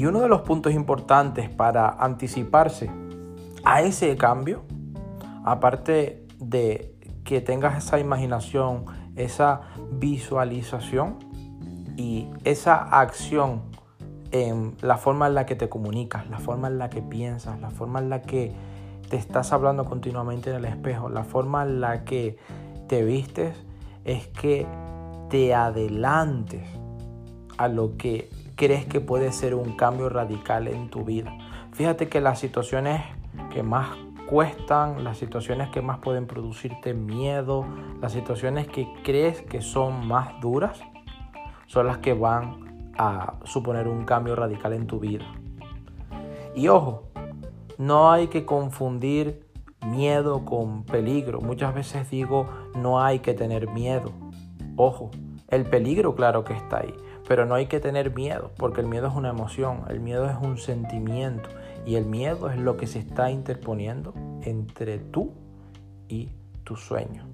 Y uno de los puntos importantes para anticiparse a ese cambio, aparte de que tengas esa imaginación, esa visualización y esa acción en la forma en la que te comunicas, la forma en la que piensas, la forma en la que te estás hablando continuamente en el espejo, la forma en la que te vistes, es que te adelantes a lo que crees que puede ser un cambio radical en tu vida. Fíjate que las situaciones que más cuestan, las situaciones que más pueden producirte miedo, las situaciones que crees que son más duras, son las que van a suponer un cambio radical en tu vida. Y ojo, no hay que confundir miedo con peligro. Muchas veces digo, no hay que tener miedo. Ojo, el peligro claro que está ahí, pero no hay que tener miedo, porque el miedo es una emoción, el miedo es un sentimiento y el miedo es lo que se está interponiendo entre tú y tu sueño.